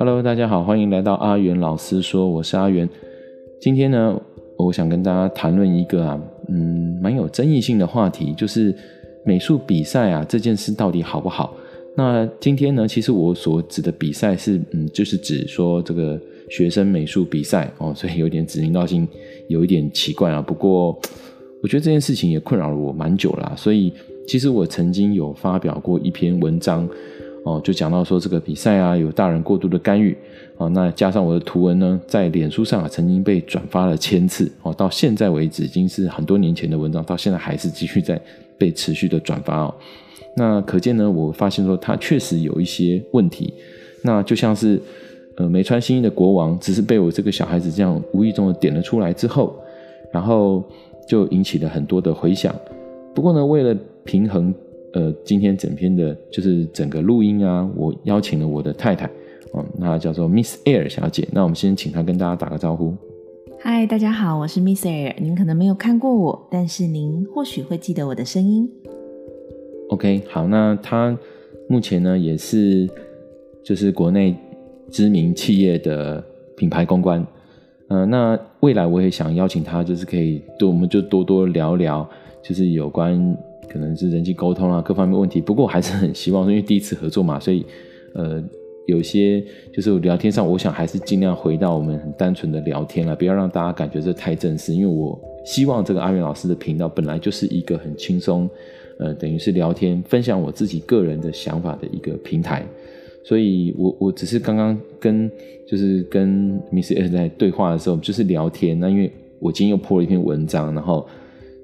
Hello，大家好，欢迎来到阿元老师说，我是阿元。今天呢，我想跟大家谈论一个啊，嗯，蛮有争议性的话题，就是美术比赛啊这件事到底好不好？那今天呢，其实我所指的比赛是，嗯，就是指说这个学生美术比赛哦，所以有点指名道姓，有一点奇怪啊。不过，我觉得这件事情也困扰了我蛮久了，所以其实我曾经有发表过一篇文章。哦，就讲到说这个比赛啊，有大人过度的干预哦，那加上我的图文呢，在脸书上啊曾经被转发了千次哦，到现在为止已经是很多年前的文章，到现在还是继续在被持续的转发哦。那可见呢，我发现说它确实有一些问题。那就像是呃没穿新衣的国王，只是被我这个小孩子这样无意中的点了出来之后，然后就引起了很多的回响。不过呢，为了平衡。呃，今天整篇的就是整个录音啊，我邀请了我的太太，哦，那叫做 Miss Air 小姐。那我们先请她跟大家打个招呼。嗨，大家好，我是 Miss Air。您可能没有看过我，但是您或许会记得我的声音。OK，好，那她目前呢也是就是国内知名企业的品牌公关。呃，那未来我也想邀请她，就是可以多，我们就多多聊聊，就是有关。可能是人际沟通啊，各方面问题。不过我还是很希望，因为第一次合作嘛，所以呃，有些就是聊天上，我想还是尽量回到我们很单纯的聊天了，不要让大家感觉这太正式。因为我希望这个阿元老师的频道本来就是一个很轻松，呃，等于是聊天，分享我自己个人的想法的一个平台。所以我我只是刚刚跟就是跟 Miss S 在对话的时候，就是聊天。那因为我今天又破了一篇文章，然后。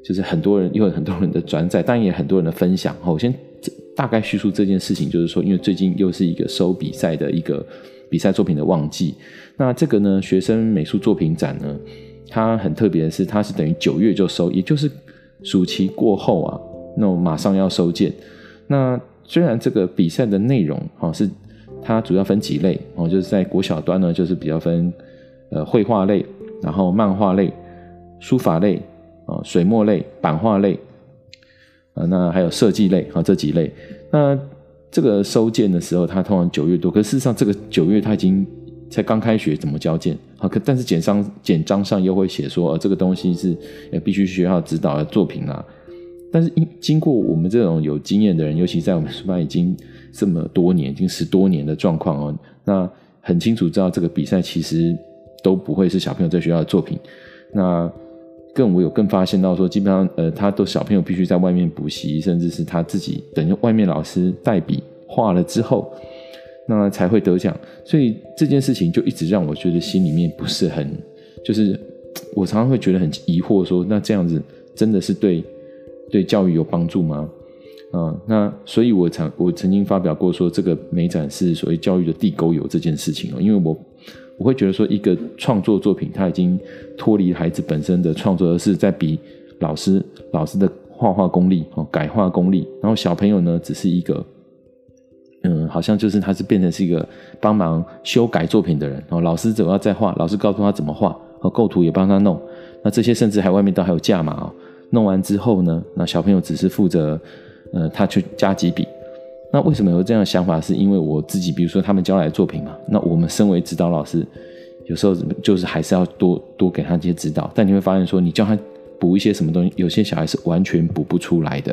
就是很多人，又有很多人的转载，当然也很多人的分享。我先大概叙述这件事情，就是说，因为最近又是一个收比赛的一个比赛作品的旺季。那这个呢，学生美术作品展呢，它很特别的是，它是等于九月就收，也就是暑期过后啊，那我马上要收件。那虽然这个比赛的内容哈是它主要分几类哦，就是在国小端呢，就是比较分呃绘画类，然后漫画类、书法类。啊，水墨类、版画类，啊，那还有设计类啊，这几类。那这个收件的时候，它通常九月多，可事实上这个九月它已经才刚开学，怎么交件？好，可但是简章简章上又会写说，呃，这个东西是必须学校指导的作品啊。但是经经过我们这种有经验的人，尤其在我们书班已经这么多年，已经十多年的状况哦，那很清楚知道这个比赛其实都不会是小朋友在学校的作品，那。更我有更发现到说，基本上呃，他都小朋友必须在外面补习，甚至是他自己等于外面老师代笔画了之后，那才会得奖。所以这件事情就一直让我觉得心里面不是很，就是我常常会觉得很疑惑，说那这样子真的是对对教育有帮助吗？啊、那所以我曾我曾经发表过说，这个美展是所谓教育的地沟油这件事情哦，因为我。我会觉得说，一个创作作品，它已经脱离孩子本身的创作，而是在比老师老师的画画功力哦，改画功力。然后小朋友呢，只是一个，嗯，好像就是他是变成是一个帮忙修改作品的人哦。老师怎么要在画，老师告诉他怎么画，和构图也帮他弄。那这些甚至还外面都还有价码哦。弄完之后呢，那小朋友只是负责，呃，他去加几笔。那为什么有这样的想法？是因为我自己，比如说他们交来的作品嘛。那我们身为指导老师，有时候就是还是要多多给他一些指导。但你会发现说，你叫他补一些什么东西，有些小孩是完全补不出来的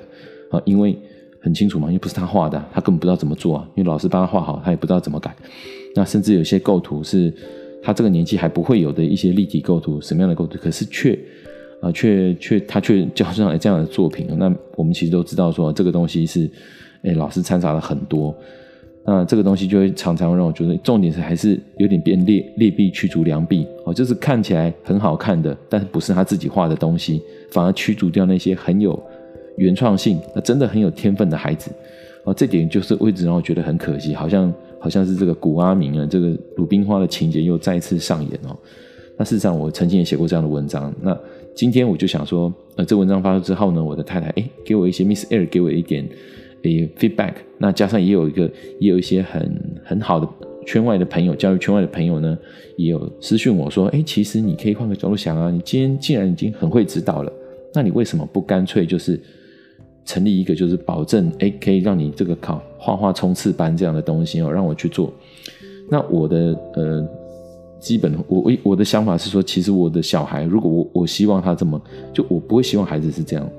啊，因为很清楚嘛，因为不是他画的，他根本不知道怎么做啊。因为老师帮他画好，他也不知道怎么改。那甚至有些构图是他这个年纪还不会有的一些立体构图，什么样的构图，可是却啊，却却他却交上来这样的作品。那我们其实都知道说，这个东西是。哎，老师掺杂了很多，那这个东西就会常常让我觉得，重点是还是有点变劣劣币驱逐良币哦，就是看起来很好看的，但是不是他自己画的东西，反而驱逐掉那些很有原创性、那真的很有天分的孩子哦，这点就是一直让我觉得很可惜，好像好像是这个古阿明啊，这个鲁冰花的情节又再次上演哦。那事实上，我曾经也写过这样的文章。那今天我就想说，呃，这文章发出之后呢，我的太太哎，给我一些 Miss Air，给我一点。诶 feedback，那加上也有一个，也有一些很很好的圈外的朋友，教育圈外的朋友呢，也有私讯我说，哎，其实你可以换个角度想啊，你今天既然已经很会指导了，那你为什么不干脆就是成立一个，就是保证，哎，可以让你这个考画画冲刺班这样的东西哦，让我去做。那我的呃，基本我我我的想法是说，其实我的小孩，如果我我希望他这么，就我不会希望孩子是这样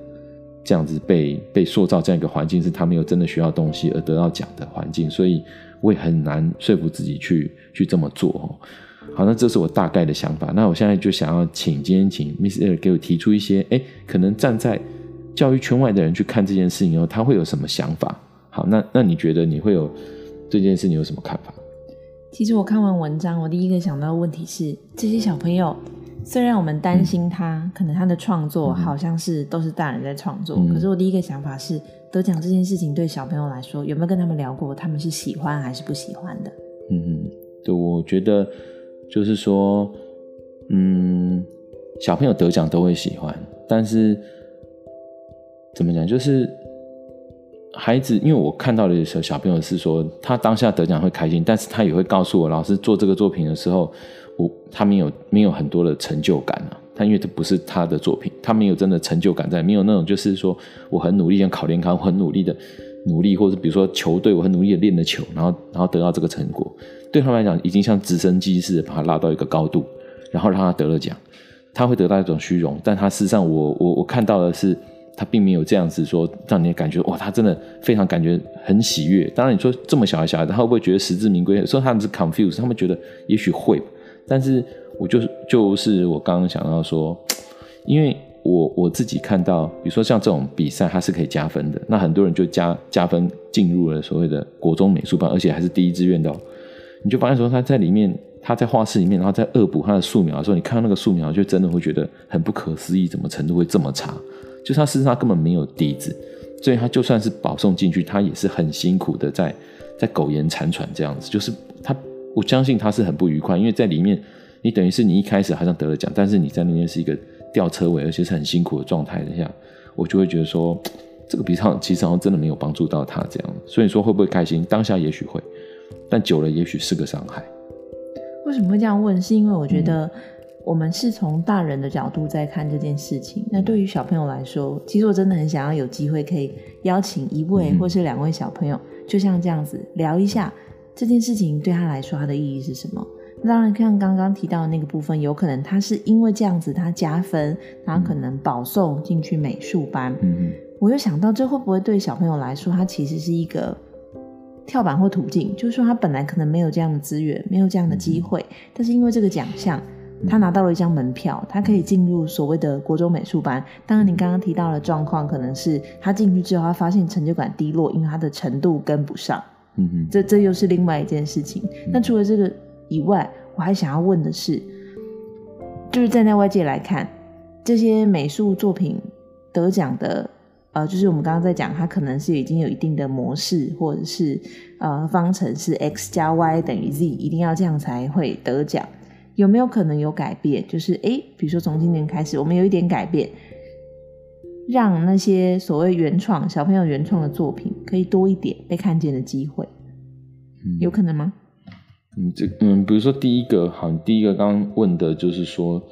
这样子被被塑造这样一个环境，是他没有真的学到东西而得到奖的环境，所以我也很难说服自己去去这么做哦。好，那这是我大概的想法。那我现在就想要请今天请 Miss Air 给我提出一些，哎，可能站在教育圈外的人去看这件事情后，他会有什么想法？好，那那你觉得你会有对这件事你有什么看法？其实我看完文章，我第一个想到的问题是，这些小朋友虽然我们担心他，嗯、可能他的创作好像是都是大人在创作，嗯、可是我第一个想法是，得奖这件事情对小朋友来说，有没有跟他们聊过，他们是喜欢还是不喜欢的？嗯嗯，对，我觉得。就是说，嗯，小朋友得奖都会喜欢，但是怎么讲？就是孩子，因为我看到的时候，小朋友是说他当下得奖会开心，但是他也会告诉我，老师做这个作品的时候，我他没有没有很多的成就感啊。他因为这不是他的作品，他没有真的成就感在，没有那种就是说我很努力想考联考，我很努力的努力，或者比如说球队，我很努力的练的球，然后然后得到这个成果。对他们来讲，已经像直升机似的把他拉到一个高度，然后让他得了奖，他会得到一种虚荣。但他事实上我，我我看到的是，他并没有这样子说，让你感觉哇，他真的非常感觉很喜悦。当然，你说这么小的小孩子，他会不会觉得实至名归？说他们是 confused，他们觉得也许会。但是我就是就是我刚刚想到说，因为我我自己看到，比如说像这种比赛，它是可以加分的。那很多人就加加分进入了所谓的国中美术班，而且还是第一志愿的。你就发现说他在里面，他在画室里面，然后在恶补他的素描的时候，你看到那个素描，就真的会觉得很不可思议，怎么程度会这么差？就是他事实上根本没有底子，所以他就算是保送进去，他也是很辛苦的在在苟延残喘这样子。就是他，我相信他是很不愉快，因为在里面，你等于是你一开始好像得了奖，但是你在那边是一个吊车尾，而且是很辛苦的状态之下，我就会觉得说，这个比赛其实好像真的没有帮助到他这样。所以说会不会开心？当下也许会。但久了，也许是个伤害。为什么会这样问？是因为我觉得我们是从大人的角度在看这件事情。嗯、那对于小朋友来说，其实我真的很想要有机会可以邀请一位或是两位小朋友，嗯、就像这样子聊一下这件事情对他来说，他的意义是什么。当然，像刚刚提到的那个部分，有可能他是因为这样子他加分，然后可能保送进去美术班。嗯嗯。我又想到，这会不会对小朋友来说，他其实是一个。跳板或途径，就是说他本来可能没有这样的资源，没有这样的机会，嗯、但是因为这个奖项，他拿到了一张门票，他可以进入所谓的国中美术班。当然，你刚刚提到的状况，可能是他进去之后，他发现成就感低落，因为他的程度跟不上。嗯嗯，这这又是另外一件事情。那除了这个以外，我还想要问的是，就是站在外界来看，这些美术作品得奖的。呃，就是我们刚刚在讲，它可能是已经有一定的模式，或者是呃方程式 x 加 y 等于 z，一定要这样才会得奖。有没有可能有改变？就是诶，比如说从今年开始，我们有一点改变，让那些所谓原创小朋友原创的作品可以多一点被看见的机会，嗯、有可能吗？嗯，这嗯，比如说第一个，好，第一个刚刚问的就是说，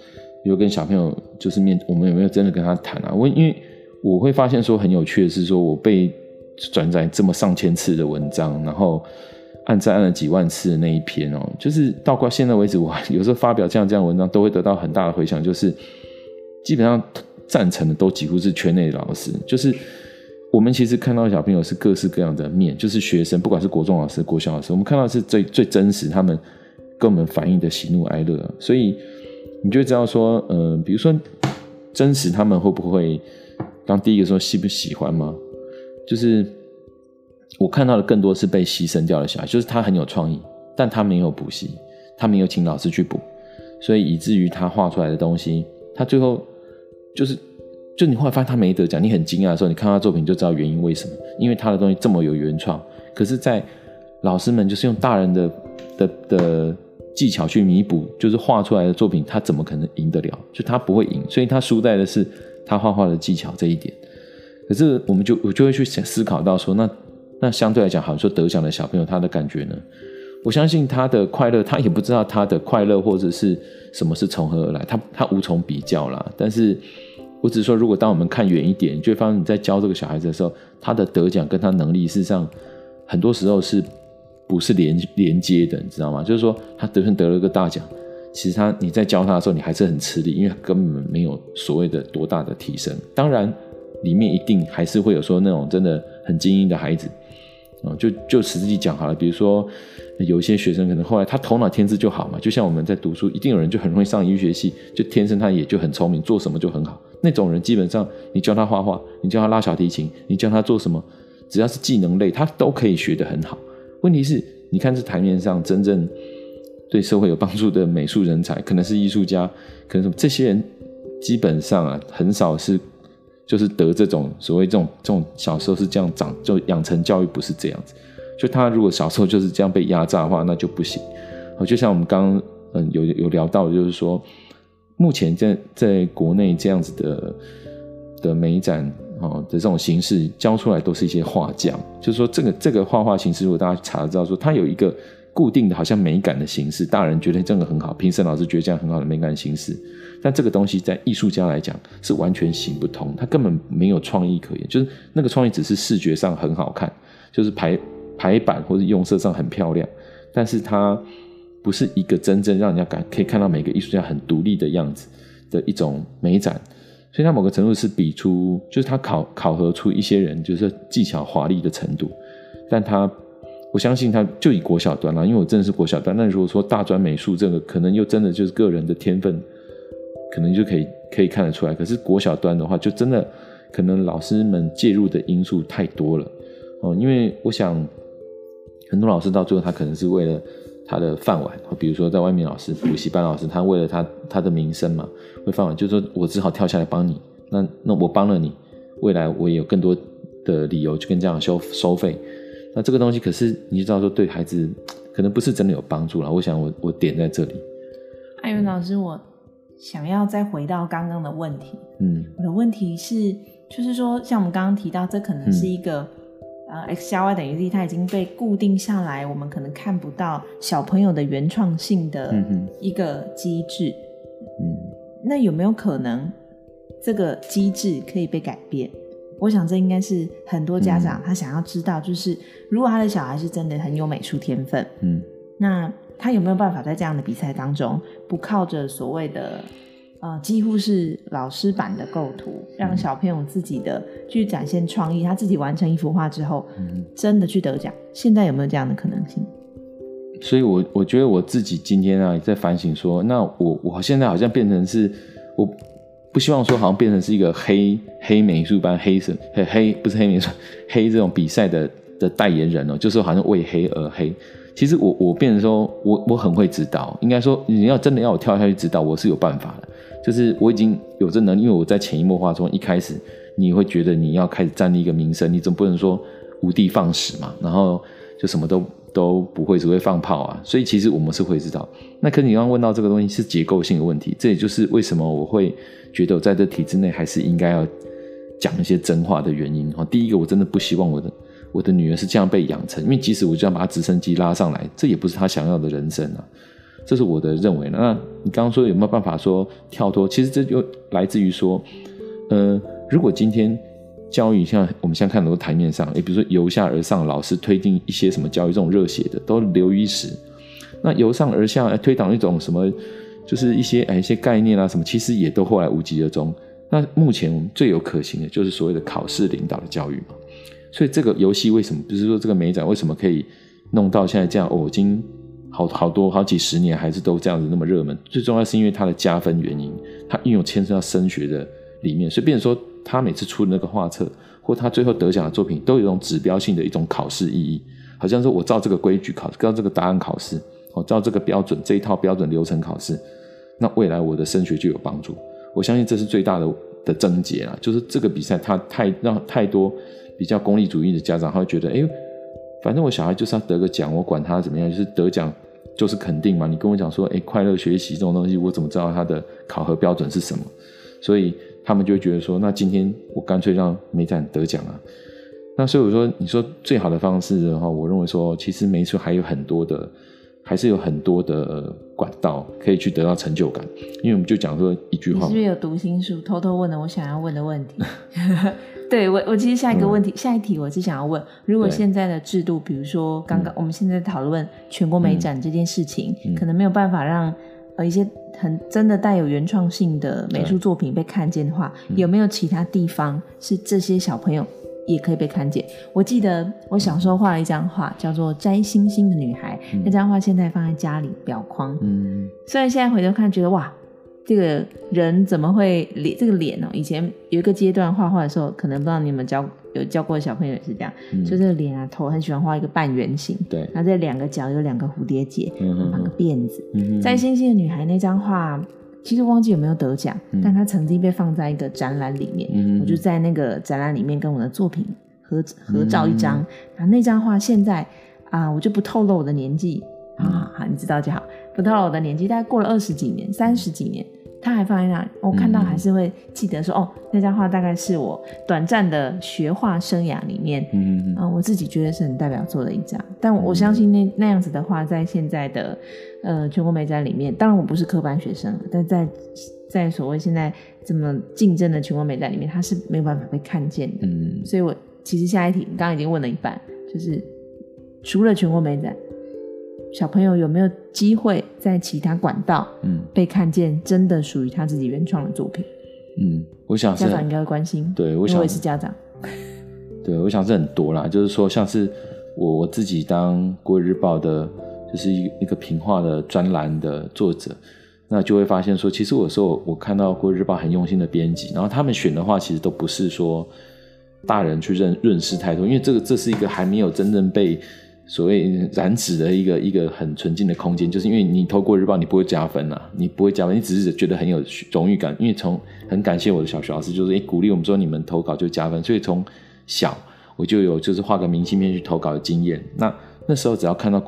有跟小朋友就是面，我们有没有真的跟他谈啊？我因为。我会发现说很有趣的是说，我被转载这么上千次的文章，然后按赞按了几万次的那一篇哦，就是到过现在为止，我 有时候发表这样这样的文章，都会得到很大的回响，就是基本上赞成的都几乎是圈内的老师，就是我们其实看到小朋友是各式各样的面，就是学生，不管是国中老师、国小老师，我们看到是最最真实他们跟我们反映的喜怒哀乐，所以你就知道说，呃，比如说真实他们会不会。刚第一个说喜不喜欢吗？就是我看到的更多是被牺牲掉的小孩，就是他很有创意，但他没有补习，他没有请老师去补，所以以至于他画出来的东西，他最后就是，就你后来发现他没得奖，你很惊讶的时候，你看他作品就知道原因为什么，因为他的东西这么有原创，可是，在老师们就是用大人的的的技巧去弥补，就是画出来的作品，他怎么可能赢得了？就他不会赢，所以他输在的是。他画画的技巧这一点，可是我们就我就会去思考到说，那那相对来讲，好像说得奖的小朋友他的感觉呢？我相信他的快乐，他也不知道他的快乐或者是什么是从何而来，他他无从比较啦。但是我只是说，如果当我们看远一点，就会发现你在教这个小孩子的时候，他的得奖跟他能力事实上很多时候是不是连连接的，你知道吗？就是说他得分得了个大奖，其实他你在教他的时候，你还是很吃力，因为根本没有所谓的多大的提升。当然，里面一定还是会有说那种真的很精英的孩子。哦，就就实际讲好了，比如说有一些学生可能后来他头脑天资就好嘛，就像我们在读书，一定有人就很容易上医学系，就天生他也就很聪明，做什么就很好。那种人基本上你教他画画，你教他拉小提琴，你教他做什么，只要是技能类，他都可以学得很好。问题是，你看这台面上真正对社会有帮助的美术人才，可能是艺术家，可能什么这些人基本上啊很少是。就是得这种所谓这种这种小时候是这样长，就养成教育不是这样子。就他如果小时候就是这样被压榨的话，那就不行。就像我们刚刚嗯有有聊到，就是说目前在在国内这样子的的美展哦的这种形式教出来都是一些画匠。就是说这个这个画画形式，如果大家查得到说它有一个固定的好像美感的形式，大人觉得这个很好，评审老师觉得这样很好的美感形式。但这个东西在艺术家来讲是完全行不通，他根本没有创意可言，就是那个创意只是视觉上很好看，就是排排版或者用色上很漂亮，但是它不是一个真正让人家感可以看到每个艺术家很独立的样子的一种美展，所以它某个程度是比出，就是他考考核出一些人就是技巧华丽的程度，但他我相信他就以国小端啦，因为我真的是国小端，那如果说大专美术这个可能又真的就是个人的天分。可能就可以可以看得出来，可是国小端的话，就真的可能老师们介入的因素太多了哦。因为我想，很多老师到最后他可能是为了他的饭碗，比如说在外面老师补习班老师，他为了他他的名声嘛，为饭碗，就是说我只好跳下来帮你。那那我帮了你，未来我也有更多的理由去跟家长收收费。那这个东西可是你知道说对孩子可能不是真的有帮助了。我想我我点在这里，艾云老师我。想要再回到刚刚的问题，嗯，我的问题是，就是说，像我们刚刚提到，这可能是一个，嗯、呃，x 加 y 等于 z，它已经被固定下来，我们可能看不到小朋友的原创性的一个机制，嗯，那有没有可能这个机制可以被改变？我想这应该是很多家长他想要知道，就是如果他的小孩是真的很有美术天分，嗯，那。他有没有办法在这样的比赛当中，不靠着所谓的呃几乎是老师版的构图，让小朋友自己的去展现创意，他自己完成一幅画之后，嗯、真的去得奖？现在有没有这样的可能性？所以我，我我觉得我自己今天啊也在反省说，那我我现在好像变成是，我不希望说好像变成是一个黑黑美术班黑色黑黑不是黑美术黑这种比赛的的代言人哦，就是好像为黑而黑。其实我我变成说，我我很会指导，应该说你要真的要我跳下去指导，我是有办法的。就是我已经有这能力，因为我在潜移默化中一开始，你会觉得你要开始站立一个名声，你总不能说无的放矢嘛，然后就什么都都不会，只会放炮啊。所以其实我们是会知道。那可是你刚刚问到这个东西是结构性的问题，这也就是为什么我会觉得我在这体制内还是应该要讲一些真话的原因。第一个，我真的不希望我的。我的女儿是这样被养成，因为即使我就要把她直升机拉上来，这也不是她想要的人生啊。这是我的认为。那你刚刚说有没有办法说跳脱？其实这就来自于说，呃，如果今天教育像我们现在看很多台面上，也比如说由下而上，老师推进一些什么教育这种热血的，都流于一时。那由上而下推导一种什么，就是一些哎一些概念啊什么，其实也都后来无疾而终。那目前我们最有可行的就是所谓的考试领导的教育嘛。所以这个游戏为什么不是说这个美展为什么可以弄到现在这样？哦，已经好好多好几十年还是都这样子那么热门。最重要是因为它的加分原因，它运用牵涉到升学的里面，所以变成说他每次出的那个画册或他最后得奖的作品都有一种指标性的一种考试意义，好像说我照这个规矩考，照这个答案考试，我照这个标准这一套标准流程考试，那未来我的升学就有帮助。我相信这是最大的的症结啊，就是这个比赛它太让太多。比较功利主义的家长，他会觉得，哎，反正我小孩就是要得个奖，我管他怎么样，就是得奖就是肯定嘛。你跟我讲说，哎，快乐学习这种东西，我怎么知道他的考核标准是什么？所以他们就会觉得说，那今天我干脆让美展得奖啊。那所以我说，你说最好的方式的话，我认为说，其实美术还有很多的，还是有很多的管道可以去得到成就感。因为我们就讲说一句话，是不是有读心术，偷偷问了我想要问的问题？对我，我其实下一个问题，嗯、下一题我是想要问：如果现在的制度，比如说刚刚我们现在讨论全国美展这件事情，嗯、可能没有办法让呃一些很真的带有原创性的美术作品被看见的话，有没有其他地方是这些小朋友也可以被看见？我记得我小时候画了一张画，叫做《摘星星的女孩》，嗯、那张画现在放在家里裱框。嗯，虽然现在回头看觉得哇。这个人怎么会脸？这个脸哦，以前有一个阶段画画的时候，可能不知道你们教有教过的小朋友也是这样，嗯、就这个脸啊头很喜欢画一个半圆形，对，然后这两个角有两个蝴蝶结，嗯哼哼，绑个辫子。嗯、哼。摘星星的女孩那张画，其实忘记有没有得奖，嗯、但它曾经被放在一个展览里面，嗯、我就在那个展览里面跟我的作品合合照一张。然后那张画现在啊，我就不透露我的年纪，好好好，你知道就好，不透露我的年纪，大概过了二十几年，三十几年。他还放在那里，我看到还是会记得说，嗯、哦，那张画大概是我短暂的学画生涯里面，嗯，嗯，嗯我自己觉得是很代表作的一张。但我相信那那样子的画，在现在的呃全国美展里面，当然我不是科班学生，但在在所谓现在这么竞争的全国美展里面，它是没有办法被看见的。嗯，所以我其实下一题，你刚刚已经问了一半，就是除了全国美展。小朋友有没有机会在其他管道，嗯，被看见？真的属于他自己原创的作品？嗯，我想是家长应该会关心。对，我想是家长。对，我想是很多啦。就是说，像是我我自己当国语日报的，就是一一个评画的专栏的作者，那就会发现说，其实我有时候我看到国语日报很用心的编辑，然后他们选的话，其实都不是说大人去认认识太多，因为这个这是一个还没有真正被。所谓染指的一个一个很纯净的空间，就是因为你投过日报，你不会加分啊，你不会加分，你只是觉得很有荣誉感。因为从很感谢我的小学老师，就是诶鼓励我们说你们投稿就加分，所以从小我就有就是画个明信片去投稿的经验。那那时候只要看到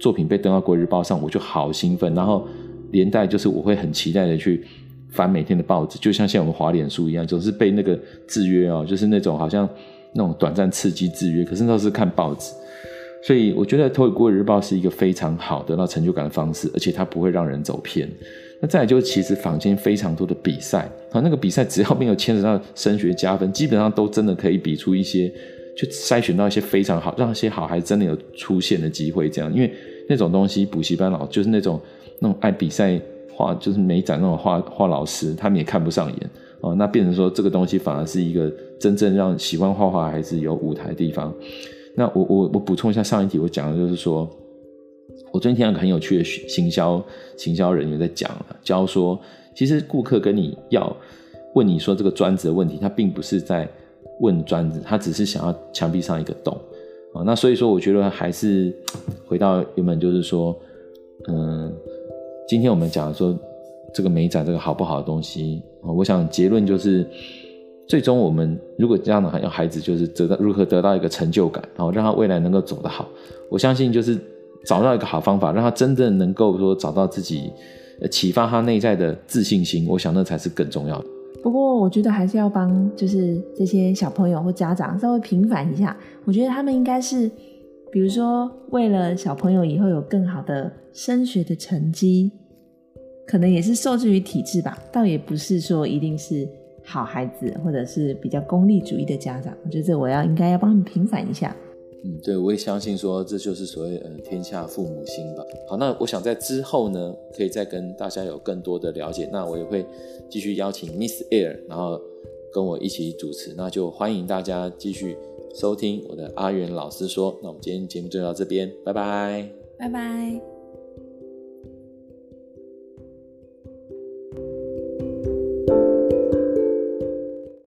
作品被登到国日报上，我就好兴奋，然后连带就是我会很期待的去翻每天的报纸，就像现在我们滑脸书一样，总是被那个制约哦，就是那种好像那种短暂刺激制约。可是那时候是看报纸。所以我觉得投给国语日报是一个非常好得到成就感的方式，而且它不会让人走偏。那再来就是，其实坊间非常多的比赛，啊，那个比赛只要没有牵扯到升学加分，基本上都真的可以比出一些，就筛选到一些非常好，让一些好孩子真的有出现的机会。这样，因为那种东西，补习班老就是那种那种爱比赛画，就是美展那种画画老师，他们也看不上眼哦。那变成说，这个东西反而是一个真正让喜欢画画孩子有舞台的地方。那我我我补充一下上一题我讲的就是说，我最近听到一个很有趣的行销行销人员在讲了，教说其实顾客跟你要问你说这个砖子的问题，他并不是在问砖子，他只是想要墙壁上一个洞啊。那所以说，我觉得还是回到原本就是说，嗯，今天我们讲说这个美展这个好不好的东西啊，我想结论就是。最终，我们如果这样的话，要孩子就是得到如何得到一个成就感，然后让他未来能够走得好。我相信就是找到一个好方法，让他真正能够说找到自己，启发他内在的自信心。我想那才是更重要的。不过，我觉得还是要帮就是这些小朋友或家长稍微平反一下。我觉得他们应该是，比如说为了小朋友以后有更好的升学的成绩，可能也是受制于体制吧，倒也不是说一定是。好孩子，或者是比较功利主义的家长，我觉得这我要应该要帮他们平反一下。嗯，对，我也相信说这就是所谓呃天下父母心吧。好，那我想在之后呢，可以再跟大家有更多的了解。那我也会继续邀请 Miss Air，然后跟我一起主持。那就欢迎大家继续收听我的阿元老师说。那我们今天节目就到这边，拜拜，拜拜。